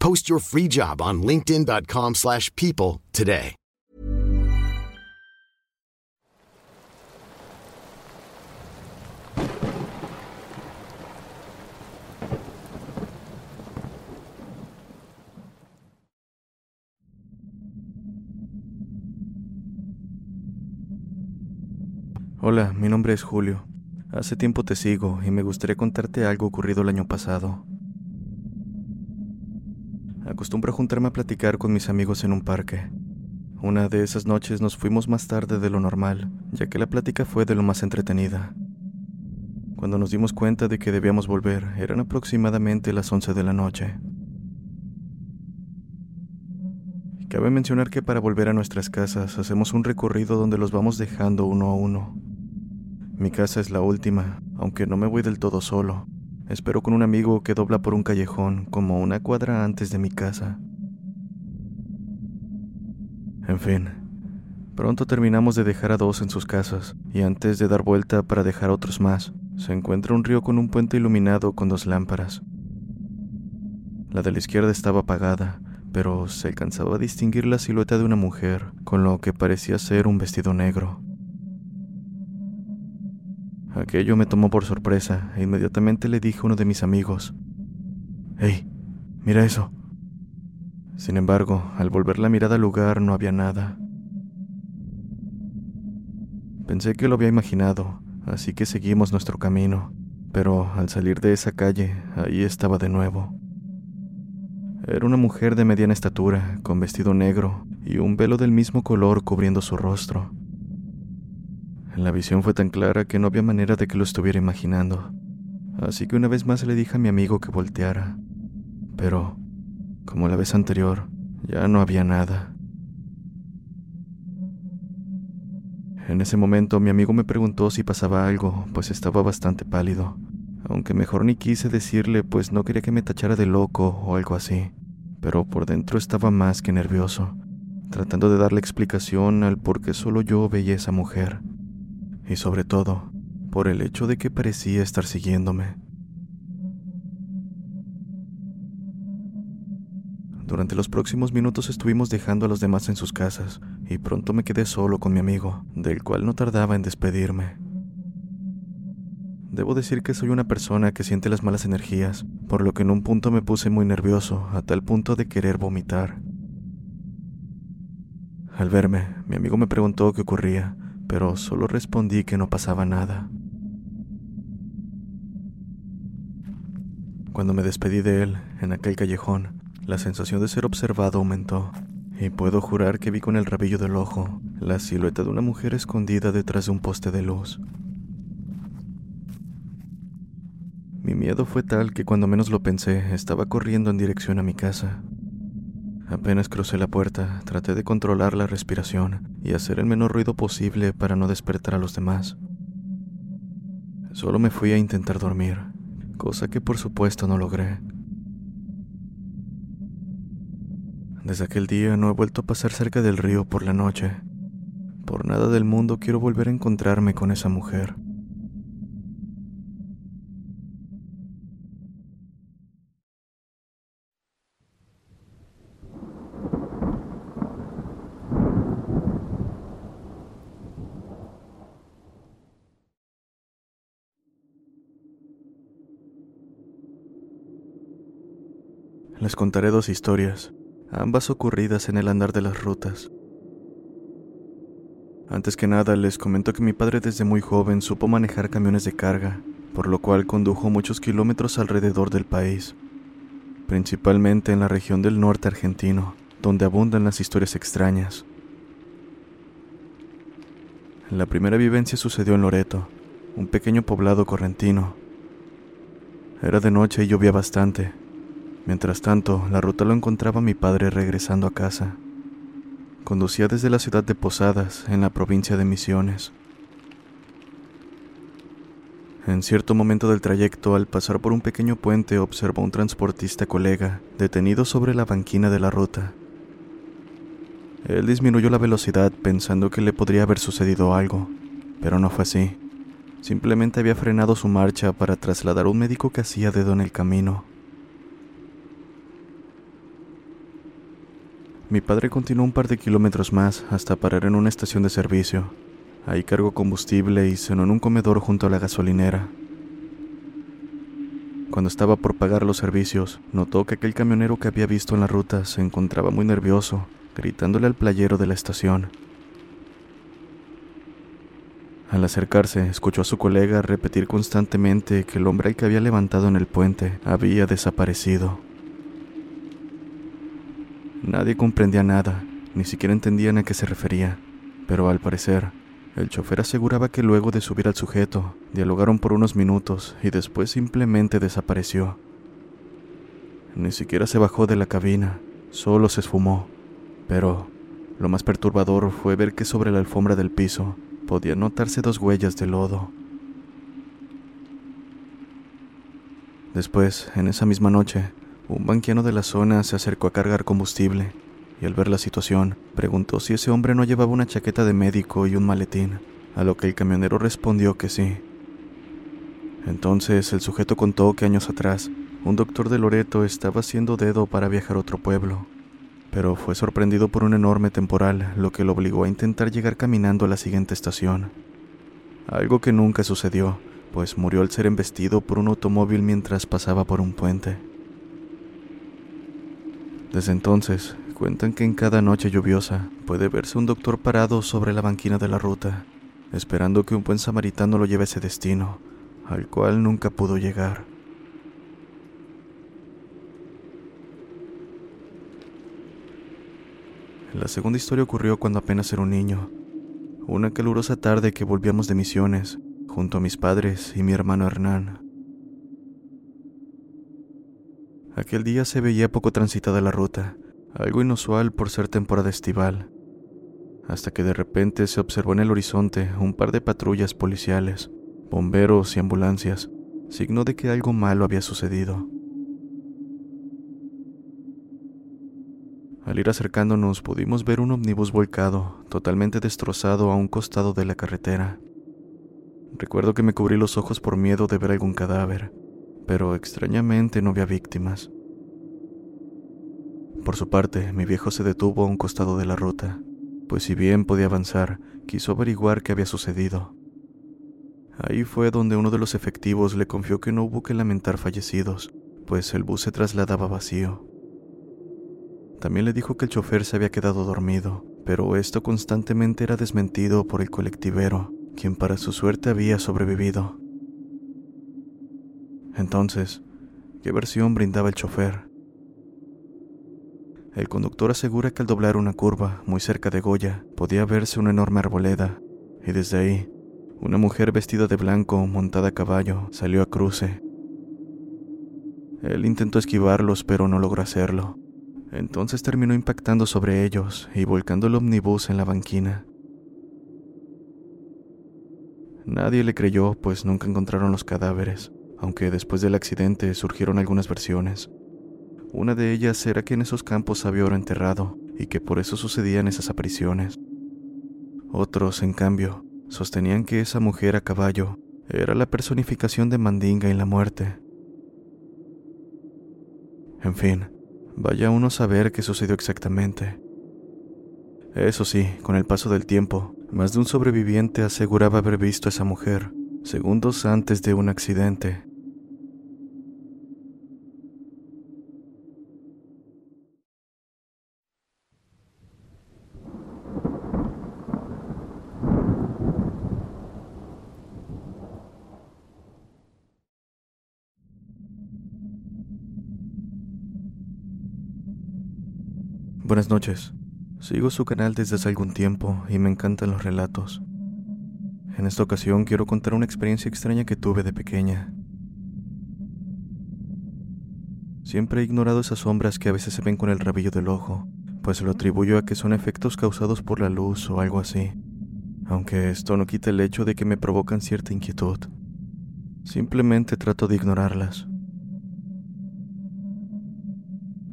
Post your free job on linkedin.com/people slash people today. Hola, mi nombre es Julio. Hace tiempo te sigo y me gustaría contarte algo ocurrido el año pasado. Acostumbro a juntarme a platicar con mis amigos en un parque. Una de esas noches nos fuimos más tarde de lo normal, ya que la plática fue de lo más entretenida. Cuando nos dimos cuenta de que debíamos volver, eran aproximadamente las 11 de la noche. Cabe mencionar que para volver a nuestras casas hacemos un recorrido donde los vamos dejando uno a uno. Mi casa es la última, aunque no me voy del todo solo. Espero con un amigo que dobla por un callejón como una cuadra antes de mi casa. En fin, pronto terminamos de dejar a dos en sus casas y antes de dar vuelta para dejar a otros más, se encuentra un río con un puente iluminado con dos lámparas. La de la izquierda estaba apagada, pero se alcanzaba a distinguir la silueta de una mujer con lo que parecía ser un vestido negro. Aquello me tomó por sorpresa e inmediatamente le dije a uno de mis amigos, ¡Hey! Mira eso. Sin embargo, al volver la mirada al lugar no había nada. Pensé que lo había imaginado, así que seguimos nuestro camino, pero al salir de esa calle, ahí estaba de nuevo. Era una mujer de mediana estatura, con vestido negro y un velo del mismo color cubriendo su rostro. La visión fue tan clara que no había manera de que lo estuviera imaginando, así que una vez más le dije a mi amigo que volteara, pero, como la vez anterior, ya no había nada. En ese momento mi amigo me preguntó si pasaba algo, pues estaba bastante pálido, aunque mejor ni quise decirle, pues no quería que me tachara de loco o algo así, pero por dentro estaba más que nervioso, tratando de darle explicación al por qué solo yo veía a esa mujer, y sobre todo, por el hecho de que parecía estar siguiéndome. Durante los próximos minutos estuvimos dejando a los demás en sus casas y pronto me quedé solo con mi amigo, del cual no tardaba en despedirme. Debo decir que soy una persona que siente las malas energías, por lo que en un punto me puse muy nervioso, a tal punto de querer vomitar. Al verme, mi amigo me preguntó qué ocurría, pero solo respondí que no pasaba nada. Cuando me despedí de él, en aquel callejón, la sensación de ser observado aumentó, y puedo jurar que vi con el rabillo del ojo la silueta de una mujer escondida detrás de un poste de luz. Mi miedo fue tal que cuando menos lo pensé, estaba corriendo en dirección a mi casa. Apenas crucé la puerta, traté de controlar la respiración y hacer el menor ruido posible para no despertar a los demás. Solo me fui a intentar dormir, cosa que por supuesto no logré. Desde aquel día no he vuelto a pasar cerca del río por la noche. Por nada del mundo quiero volver a encontrarme con esa mujer. Les contaré dos historias, ambas ocurridas en el andar de las rutas. Antes que nada, les comento que mi padre desde muy joven supo manejar camiones de carga, por lo cual condujo muchos kilómetros alrededor del país, principalmente en la región del norte argentino, donde abundan las historias extrañas. La primera vivencia sucedió en Loreto, un pequeño poblado correntino. Era de noche y llovía bastante, Mientras tanto, la ruta lo encontraba mi padre regresando a casa. Conducía desde la ciudad de Posadas, en la provincia de Misiones. En cierto momento del trayecto, al pasar por un pequeño puente, observó a un transportista colega detenido sobre la banquina de la ruta. Él disminuyó la velocidad pensando que le podría haber sucedido algo, pero no fue así. Simplemente había frenado su marcha para trasladar a un médico que hacía dedo en el camino. Mi padre continuó un par de kilómetros más hasta parar en una estación de servicio. Ahí cargó combustible y cenó en un comedor junto a la gasolinera. Cuando estaba por pagar los servicios, notó que aquel camionero que había visto en la ruta se encontraba muy nervioso, gritándole al playero de la estación. Al acercarse, escuchó a su colega repetir constantemente que el hombre al que había levantado en el puente había desaparecido. Nadie comprendía nada, ni siquiera entendían a qué se refería, pero al parecer, el chofer aseguraba que luego de subir al sujeto, dialogaron por unos minutos y después simplemente desapareció. Ni siquiera se bajó de la cabina, solo se esfumó, pero lo más perturbador fue ver que sobre la alfombra del piso podía notarse dos huellas de lodo. Después, en esa misma noche, un banquiano de la zona se acercó a cargar combustible y al ver la situación preguntó si ese hombre no llevaba una chaqueta de médico y un maletín, a lo que el camionero respondió que sí. Entonces el sujeto contó que años atrás un doctor de Loreto estaba haciendo dedo para viajar a otro pueblo, pero fue sorprendido por un enorme temporal, lo que lo obligó a intentar llegar caminando a la siguiente estación. Algo que nunca sucedió, pues murió al ser embestido por un automóvil mientras pasaba por un puente. Desde entonces, cuentan que en cada noche lluviosa puede verse un doctor parado sobre la banquina de la ruta, esperando que un buen samaritano lo lleve a ese destino, al cual nunca pudo llegar. La segunda historia ocurrió cuando apenas era un niño, una calurosa tarde que volvíamos de misiones, junto a mis padres y mi hermano Hernán. Aquel día se veía poco transitada la ruta, algo inusual por ser temporada estival, hasta que de repente se observó en el horizonte un par de patrullas policiales, bomberos y ambulancias, signo de que algo malo había sucedido. Al ir acercándonos pudimos ver un ómnibus volcado, totalmente destrozado a un costado de la carretera. Recuerdo que me cubrí los ojos por miedo de ver algún cadáver, pero extrañamente no había víctimas. Por su parte, mi viejo se detuvo a un costado de la ruta, pues si bien podía avanzar, quiso averiguar qué había sucedido. Ahí fue donde uno de los efectivos le confió que no hubo que lamentar fallecidos, pues el bus se trasladaba vacío. También le dijo que el chofer se había quedado dormido, pero esto constantemente era desmentido por el colectivero, quien para su suerte había sobrevivido. Entonces, qué versión brindaba el chofer. El conductor asegura que al doblar una curva muy cerca de Goya podía verse una enorme arboleda, y desde ahí, una mujer vestida de blanco, montada a caballo, salió a cruce. Él intentó esquivarlos, pero no logró hacerlo. Entonces terminó impactando sobre ellos y volcando el omnibus en la banquina. Nadie le creyó, pues nunca encontraron los cadáveres, aunque después del accidente surgieron algunas versiones. Una de ellas era que en esos campos había oro enterrado y que por eso sucedían esas apariciones. Otros, en cambio, sostenían que esa mujer a caballo era la personificación de Mandinga y la muerte. En fin, vaya uno a saber qué sucedió exactamente. Eso sí, con el paso del tiempo, más de un sobreviviente aseguraba haber visto a esa mujer segundos antes de un accidente Buenas noches. Sigo su canal desde hace algún tiempo y me encantan los relatos. En esta ocasión quiero contar una experiencia extraña que tuve de pequeña. Siempre he ignorado esas sombras que a veces se ven con el rabillo del ojo, pues lo atribuyo a que son efectos causados por la luz o algo así, aunque esto no quita el hecho de que me provocan cierta inquietud. Simplemente trato de ignorarlas.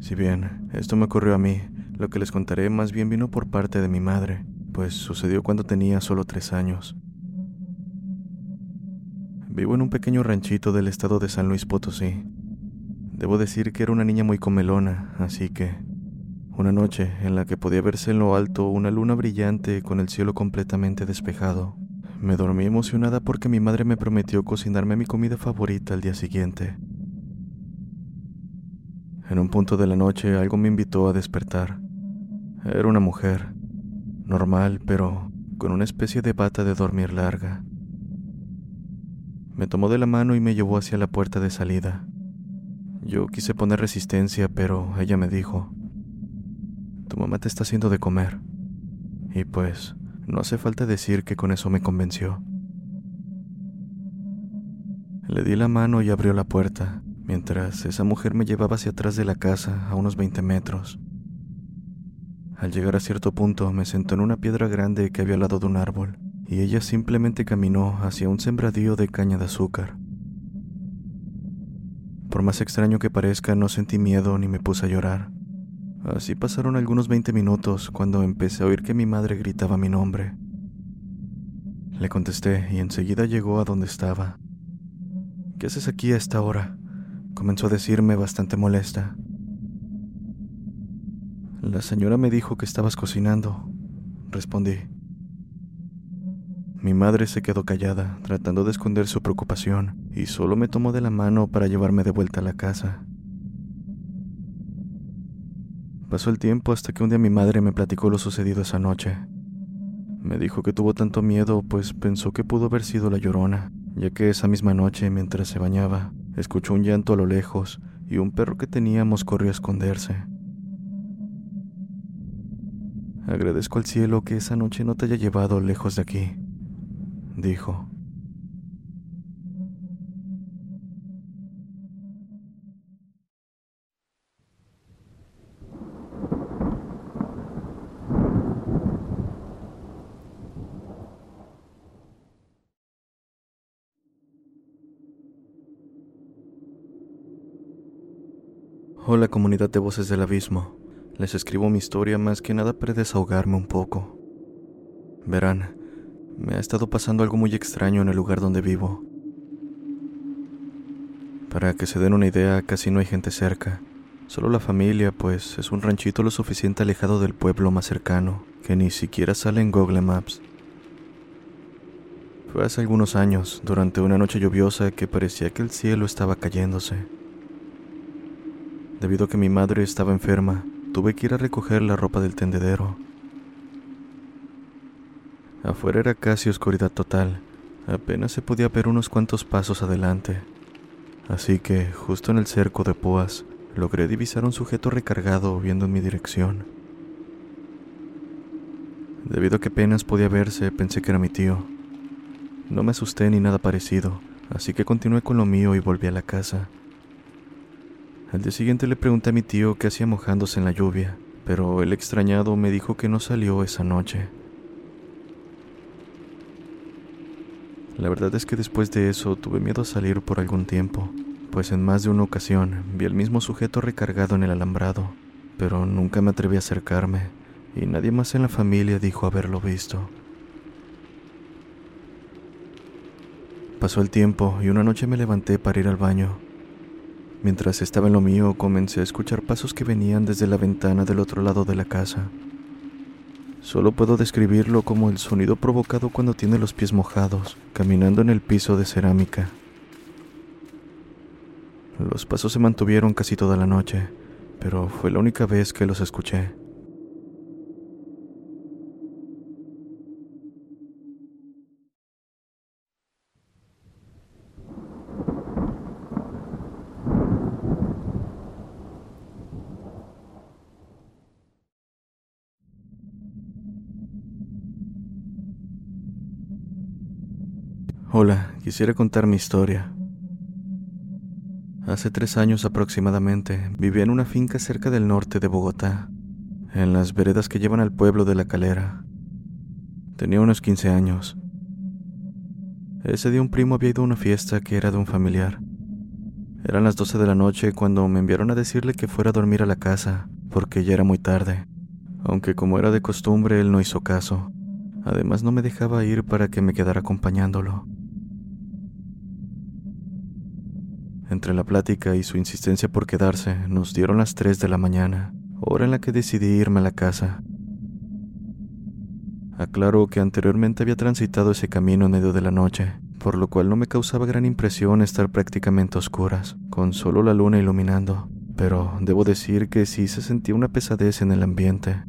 Si bien esto me ocurrió a mí, lo que les contaré más bien vino por parte de mi madre, pues sucedió cuando tenía solo tres años. Vivo en un pequeño ranchito del estado de San Luis Potosí. Debo decir que era una niña muy comelona, así que una noche en la que podía verse en lo alto una luna brillante con el cielo completamente despejado, me dormí emocionada porque mi madre me prometió cocinarme mi comida favorita al día siguiente. En un punto de la noche algo me invitó a despertar. Era una mujer, normal, pero con una especie de bata de dormir larga. Me tomó de la mano y me llevó hacia la puerta de salida. Yo quise poner resistencia, pero ella me dijo, Tu mamá te está haciendo de comer. Y pues, no hace falta decir que con eso me convenció. Le di la mano y abrió la puerta, mientras esa mujer me llevaba hacia atrás de la casa a unos 20 metros. Al llegar a cierto punto me sentó en una piedra grande que había al lado de un árbol, y ella simplemente caminó hacia un sembradío de caña de azúcar. Por más extraño que parezca, no sentí miedo ni me puse a llorar. Así pasaron algunos 20 minutos cuando empecé a oír que mi madre gritaba mi nombre. Le contesté y enseguida llegó a donde estaba. ¿Qué haces aquí a esta hora? comenzó a decirme bastante molesta. La señora me dijo que estabas cocinando, respondí. Mi madre se quedó callada, tratando de esconder su preocupación, y solo me tomó de la mano para llevarme de vuelta a la casa. Pasó el tiempo hasta que un día mi madre me platicó lo sucedido esa noche. Me dijo que tuvo tanto miedo, pues pensó que pudo haber sido la llorona, ya que esa misma noche, mientras se bañaba, escuchó un llanto a lo lejos y un perro que teníamos corrió a esconderse. Agradezco al cielo que esa noche no te haya llevado lejos de aquí, dijo. Hola comunidad de voces del abismo. Les escribo mi historia más que nada para desahogarme un poco. Verán, me ha estado pasando algo muy extraño en el lugar donde vivo. Para que se den una idea, casi no hay gente cerca. Solo la familia, pues es un ranchito lo suficiente alejado del pueblo más cercano, que ni siquiera sale en Google Maps. Fue hace algunos años, durante una noche lluviosa, que parecía que el cielo estaba cayéndose. Debido a que mi madre estaba enferma, tuve que ir a recoger la ropa del tendedero. Afuera era casi oscuridad total, apenas se podía ver unos cuantos pasos adelante. Así que, justo en el cerco de púas, logré divisar un sujeto recargado viendo en mi dirección. Debido a que apenas podía verse, pensé que era mi tío. No me asusté ni nada parecido, así que continué con lo mío y volví a la casa. Al día siguiente le pregunté a mi tío qué hacía mojándose en la lluvia, pero el extrañado me dijo que no salió esa noche. La verdad es que después de eso tuve miedo a salir por algún tiempo, pues en más de una ocasión vi al mismo sujeto recargado en el alambrado, pero nunca me atreví a acercarme y nadie más en la familia dijo haberlo visto. Pasó el tiempo y una noche me levanté para ir al baño. Mientras estaba en lo mío, comencé a escuchar pasos que venían desde la ventana del otro lado de la casa. Solo puedo describirlo como el sonido provocado cuando tiene los pies mojados, caminando en el piso de cerámica. Los pasos se mantuvieron casi toda la noche, pero fue la única vez que los escuché. Hola, quisiera contar mi historia. Hace tres años aproximadamente vivía en una finca cerca del norte de Bogotá, en las veredas que llevan al pueblo de La Calera. Tenía unos 15 años. Ese día un primo había ido a una fiesta que era de un familiar. Eran las 12 de la noche cuando me enviaron a decirle que fuera a dormir a la casa, porque ya era muy tarde, aunque como era de costumbre él no hizo caso. Además no me dejaba ir para que me quedara acompañándolo. Entre la plática y su insistencia por quedarse, nos dieron las 3 de la mañana, hora en la que decidí irme a la casa. Aclaro que anteriormente había transitado ese camino en medio de la noche, por lo cual no me causaba gran impresión estar prácticamente a oscuras, con solo la luna iluminando, pero debo decir que sí se sentía una pesadez en el ambiente.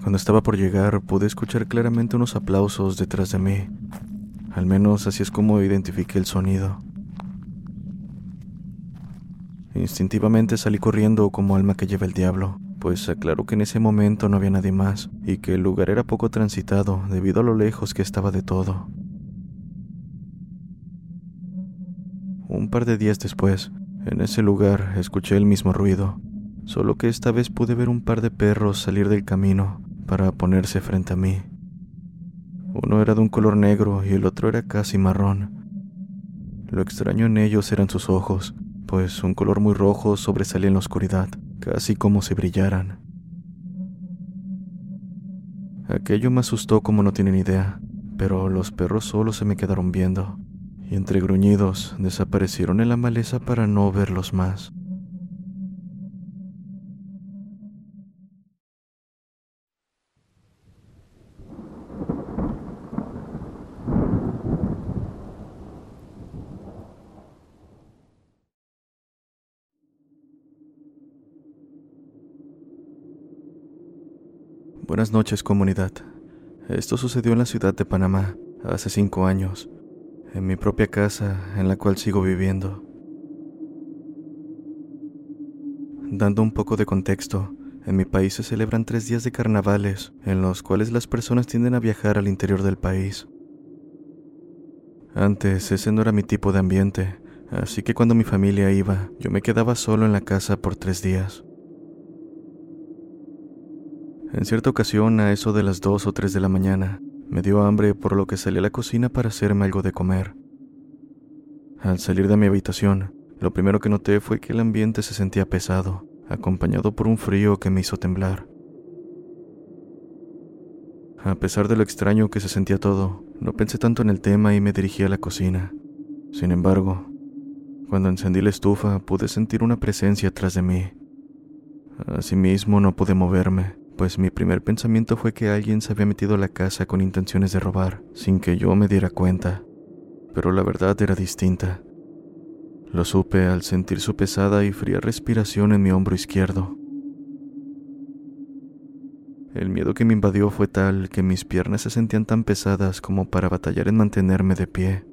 Cuando estaba por llegar pude escuchar claramente unos aplausos detrás de mí, al menos así es como identifiqué el sonido. Instintivamente salí corriendo como alma que lleva el diablo, pues aclaró que en ese momento no había nadie más y que el lugar era poco transitado debido a lo lejos que estaba de todo. Un par de días después, en ese lugar escuché el mismo ruido, solo que esta vez pude ver un par de perros salir del camino para ponerse frente a mí. Uno era de un color negro y el otro era casi marrón. Lo extraño en ellos eran sus ojos, pues un color muy rojo sobresalía en la oscuridad, casi como si brillaran. Aquello me asustó como no tienen idea, pero los perros solo se me quedaron viendo, y entre gruñidos desaparecieron en la maleza para no verlos más. Buenas noches comunidad. Esto sucedió en la ciudad de Panamá hace cinco años, en mi propia casa en la cual sigo viviendo. Dando un poco de contexto, en mi país se celebran tres días de carnavales en los cuales las personas tienden a viajar al interior del país. Antes ese no era mi tipo de ambiente, así que cuando mi familia iba, yo me quedaba solo en la casa por tres días. En cierta ocasión, a eso de las dos o tres de la mañana, me dio hambre por lo que salí a la cocina para hacerme algo de comer. Al salir de mi habitación, lo primero que noté fue que el ambiente se sentía pesado, acompañado por un frío que me hizo temblar. A pesar de lo extraño que se sentía todo, no pensé tanto en el tema y me dirigí a la cocina. Sin embargo, cuando encendí la estufa pude sentir una presencia atrás de mí. Asimismo no pude moverme, pues mi primer pensamiento fue que alguien se había metido a la casa con intenciones de robar, sin que yo me diera cuenta. Pero la verdad era distinta. Lo supe al sentir su pesada y fría respiración en mi hombro izquierdo. El miedo que me invadió fue tal que mis piernas se sentían tan pesadas como para batallar en mantenerme de pie.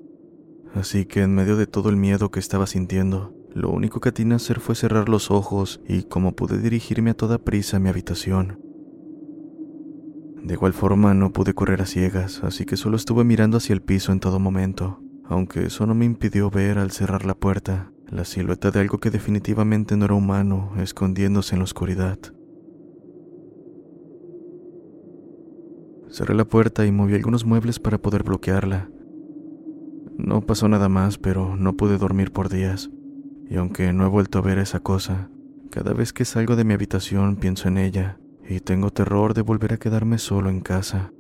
Así que en medio de todo el miedo que estaba sintiendo, lo único que atiné a hacer fue cerrar los ojos y como pude dirigirme a toda prisa a mi habitación. De igual forma no pude correr a ciegas, así que solo estuve mirando hacia el piso en todo momento, aunque eso no me impidió ver al cerrar la puerta la silueta de algo que definitivamente no era humano escondiéndose en la oscuridad. Cerré la puerta y moví algunos muebles para poder bloquearla. No pasó nada más, pero no pude dormir por días, y aunque no he vuelto a ver esa cosa, cada vez que salgo de mi habitación pienso en ella y tengo terror de volver a quedarme solo en casa.